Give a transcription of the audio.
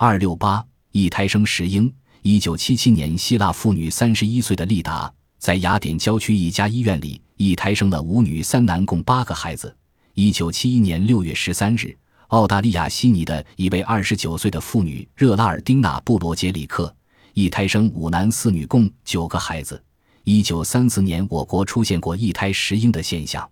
二六八一胎生十婴。一九七七年，希腊妇女三十一岁的丽达在雅典郊区一家医院里一胎生了五女三男，共八个孩子。一九七一年六月十三日，澳大利亚悉尼的一位二十九岁的妇女热拉尔丁娜·布罗杰里克一胎生五男四女，共九个孩子。一九三四年，我国出现过一胎十婴的现象。